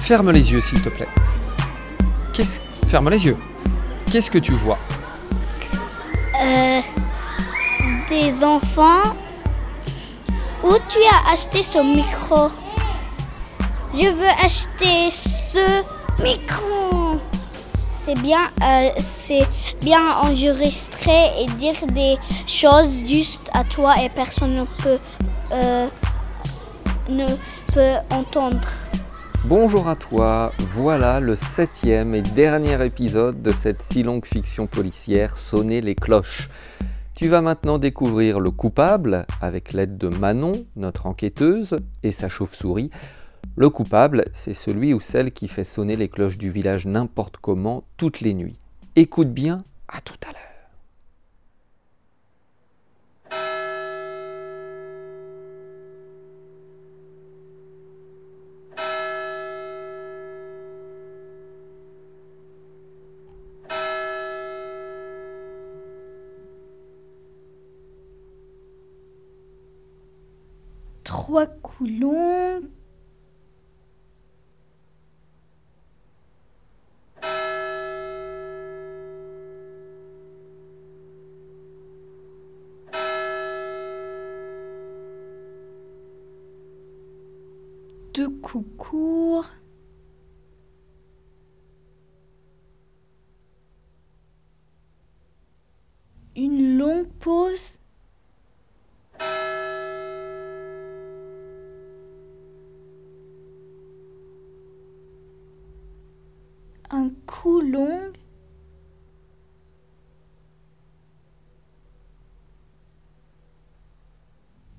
Ferme les yeux, s'il te plaît. Qu'est-ce... Ferme les yeux. Qu'est-ce que tu vois? Euh, des enfants. Où tu as acheté ce micro? Je veux acheter ce micro. C'est bien, euh, bien enregistré et dire des choses juste à toi et personne ne peut, euh, ne peut entendre. Bonjour à toi, voilà le septième et dernier épisode de cette si longue fiction policière Sonner les cloches. Tu vas maintenant découvrir le coupable avec l'aide de Manon, notre enquêteuse, et sa chauve-souris. Le coupable, c'est celui ou celle qui fait sonner les cloches du village n'importe comment toutes les nuits. Écoute bien, à tout à l'heure. Trois coulons. Deux coups courts. Une longue pause. un coup long.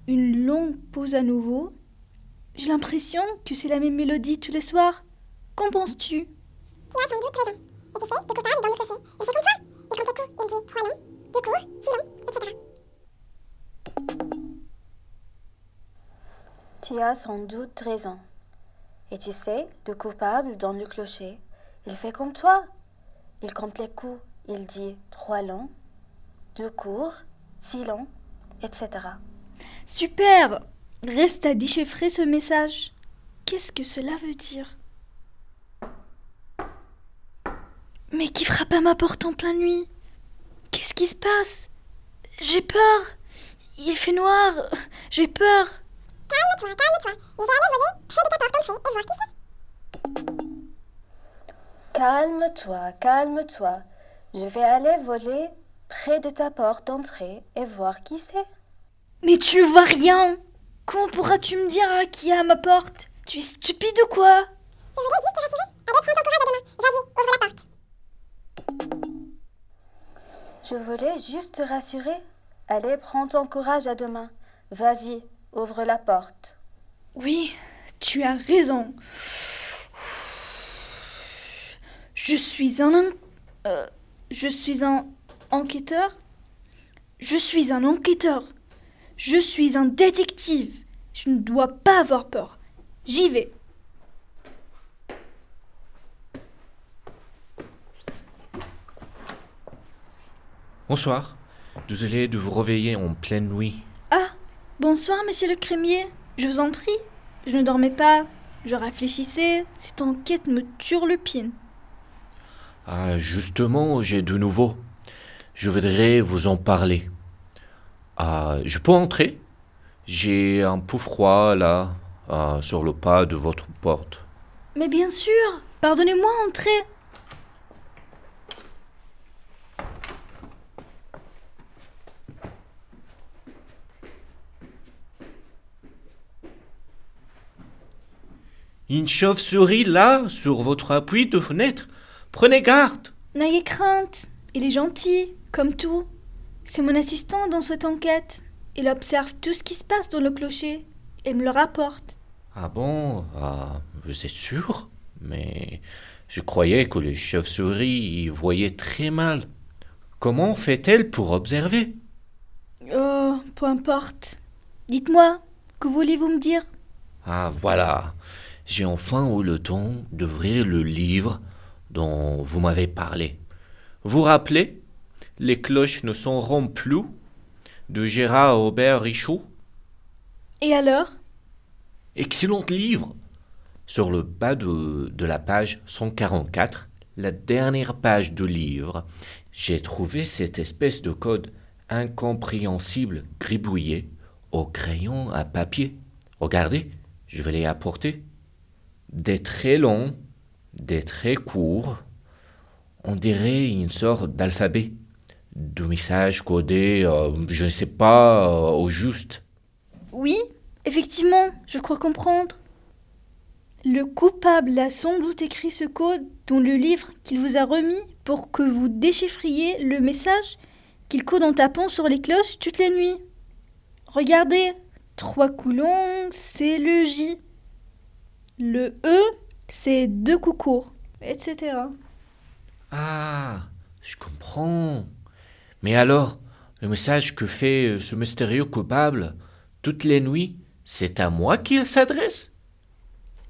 Une longue pause à nouveau. J'ai l'impression que c'est la même mélodie tous les soirs. Qu'en penses-tu? Tu as sans doute raison. Et tu sais, le coupable dans le clocher. Il fait comme ça. Et quand tes coups, il dit trois longs, deux courts, six longs, etc. Tu as sans doute raison. Et tu sais, le coupable dans le clocher, il fait comme toi. Il compte les coups. Il dit trois longs, deux courts, six longs, etc. Super Reste à déchiffrer ce message. Qu'est-ce que cela veut dire? Mais qui frappe à ma porte en pleine nuit? Qu'est-ce qui se passe? J'ai peur. Il fait noir. J'ai peur. Calme-toi, calme-toi. Je vais aller voler près de ta porte d'entrée et voir qui c'est. Mais tu vois rien Comment pourras-tu me dire hein, qui est à ma porte? Tu es stupide ou quoi? Tu voulais juste te rassurer Allez, prends ton courage à deux mains. Vas-y, ouvre la porte. Je voulais juste te rassurer. Allez, prends ton courage à deux mains. Vas-y, ouvre la porte. Oui, tu as raison. Je suis un... en- euh, je suis un enquêteur? Je suis un enquêteur. Je suis un détective. Je ne dois pas avoir peur. J'y vais. Bonsoir. Désolé de vous réveiller en pleine nuit. Ah, bonsoir, monsieur le crémier. Je vous en prie. Je ne dormais pas. Je réfléchissais. Cette enquête me turlupine. Ah, justement, j'ai de nouveau. Je voudrais vous en parler. Ah, je peux entrer? J'ai un peu froid là, ah, sur le pas de votre porte. Mais bien sûr. Pardonnez-moi, entrez. Une chauve-souris là, sur votre appui de fenêtre. Prenez garde. N'ayez crainte, il est gentil, comme tout. C'est mon assistant dans cette enquête. Il observe tout ce qui se passe dans le clocher et me le rapporte. Ah bon? Ah, Vous êtes sûr? Mais je croyais que les chauves-souris y voyaient très mal. Comment fait-elle pour observer? Oh, peu importe. Dites-moi, que voulez-vous me dire? Ah voilà, j'ai enfin eu le temps d'ouvrir le livre dont vous m'avez parlé. Vous rappelez? Les cloches ne sonneront plus de Gérard Robert Richaud. Et alors? Excellent livre. Sur le bas de, de la page 144, la dernière page du livre, j'ai trouvé cette espèce de code incompréhensible gribouillé au crayon à papier. Regardez, je vais les apporter. Des traits longs, des traits courts, on dirait une sorte d'alphabet, de message codé, euh, je ne sais pas, euh, au juste. Oui, effectivement, je crois comprendre. Le coupable a sans doute écrit ce code dans le livre qu'il vous a remis pour que vous déchiffriez le message qu'il code en tapant sur les cloches toutes les nuits. Regardez, trois coulons, c'est le J. Le E, c'est deux coups courts, etc. Ah, je comprends. Mais alors, le message que fait euh, ce mystérieux coupable toutes les nuits, c'est à moi qu'il s'adresse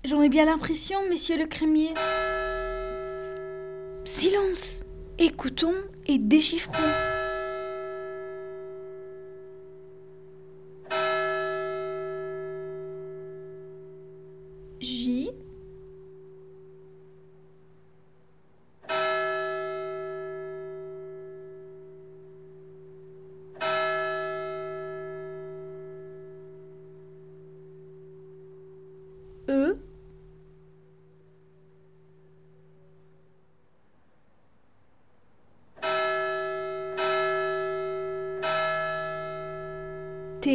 J'en ai bien l'impression, monsieur le crémier. Silence Écoutons et déchiffrons.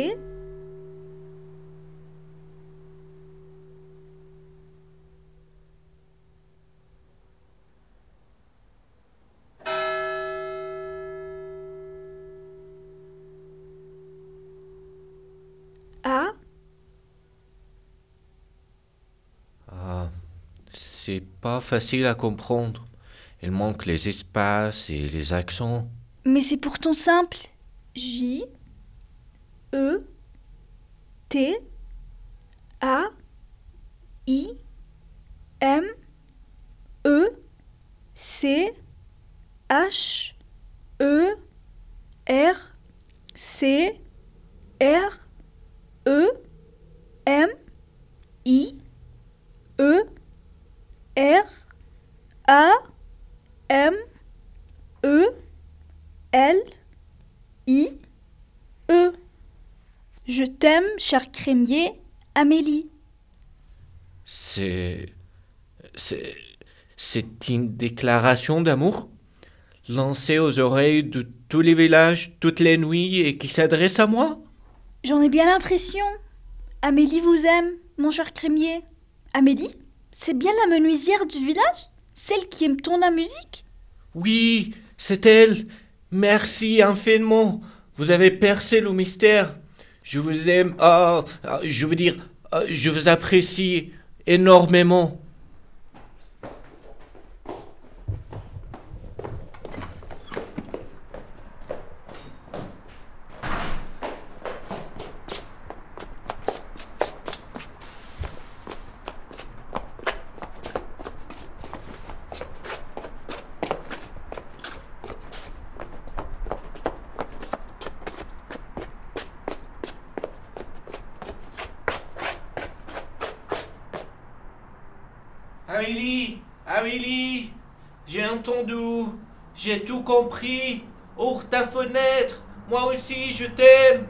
T. A. Ah, c'est pas facile à comprendre. Il manque les espaces et les accents. Mais c'est pourtant simple. J. E. T. A. I. M. E. C. H. E. R. C. R. E. M. I. E. R. A. M. E. L. I. Je t'aime, cher crémier, Amélie. C'est. C'est. C'est une déclaration d'amour lancée aux oreilles de tous les villages toutes les nuits et qui s'adresse à moi? J'en ai bien l'impression. Amélie vous aime, mon cher crémier. Amélie, c'est bien la menuisière du village? Celle qui aime tant la musique? Oui, c'est elle. Merci infiniment. Vous avez percé le mystère. Je vous aime. Ah, ah, je veux dire, ah, je vous apprécie énormément. Amélie, Amélie, j'ai entendu, j'ai tout compris. Ouvre ta fenêtre, moi aussi je t'aime.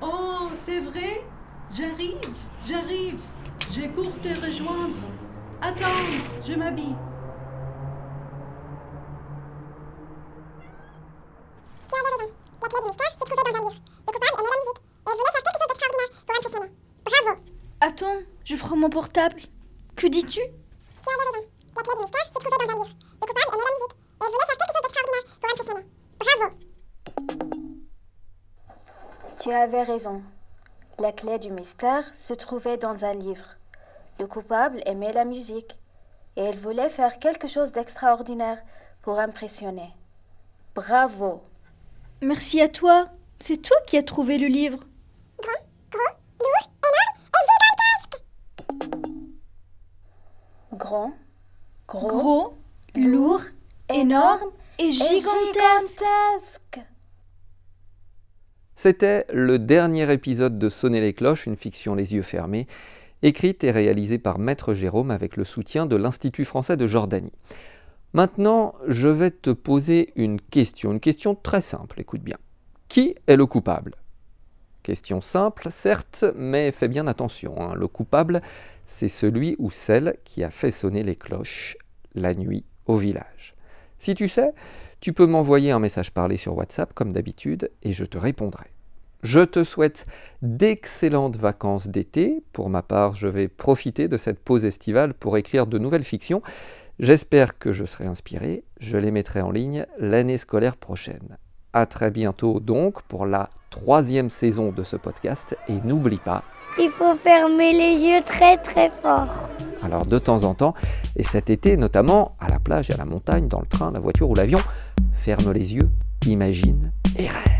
Oh, c'est vrai? J'arrive, j'arrive. Je cours te rejoindre. Attends, je m'habille. Tu avais raison. La clé du mystère se trouvait dans un livre. Le coupable aimait la musique. Et il voulait faire quelque chose d'extraordinaire pour impressionner. Bravo Attends, je prends mon portable. Que dis-tu? Tu avais raison. La clé du mystère se trouvait dans un livre. Le coupable aimait la musique. Et il voulait faire quelque chose d'extraordinaire pour impressionner. Bravo Tu avais raison. La clé du mystère se trouvait dans un livre. Le coupable aimait la musique et il voulait faire quelque chose d'extraordinaire pour impressionner. Bravo. Merci à toi. C'est toi qui as trouvé le livre. Grand, gros, Gros, lourd énorme et gigantesque. C'était le dernier épisode de Sonner les cloches, une fiction les yeux fermés, écrite et réalisée par Maître Jérôme avec le soutien de l'Institut français de Jordanie. Maintenant, je vais te poser une question, une question très simple, écoute bien. Qui est le coupable? Question simple, certes, mais fais bien attention. hein. Le coupable, c'est celui ou celle qui a fait sonner les cloches la nuit au village. Si tu sais, tu peux m'envoyer un message parlé sur WhatsApp comme d'habitude et je te répondrai. Je te souhaite d'excellentes vacances d'été. Pour ma part, je vais profiter de cette pause estivale pour écrire de nouvelles fictions. J'espère que je serai inspiré. Je les mettrai en ligne l'année scolaire prochaine. À très bientôt donc pour la troisième saison de ce podcast et n'oublie pas, Il faut fermer les yeux très très fort. alors de temps en temps, et cet été notamment, à la plage à la montagne, dans le train, la voiture ou l'avion, ferme les yeux, imagine et rêve.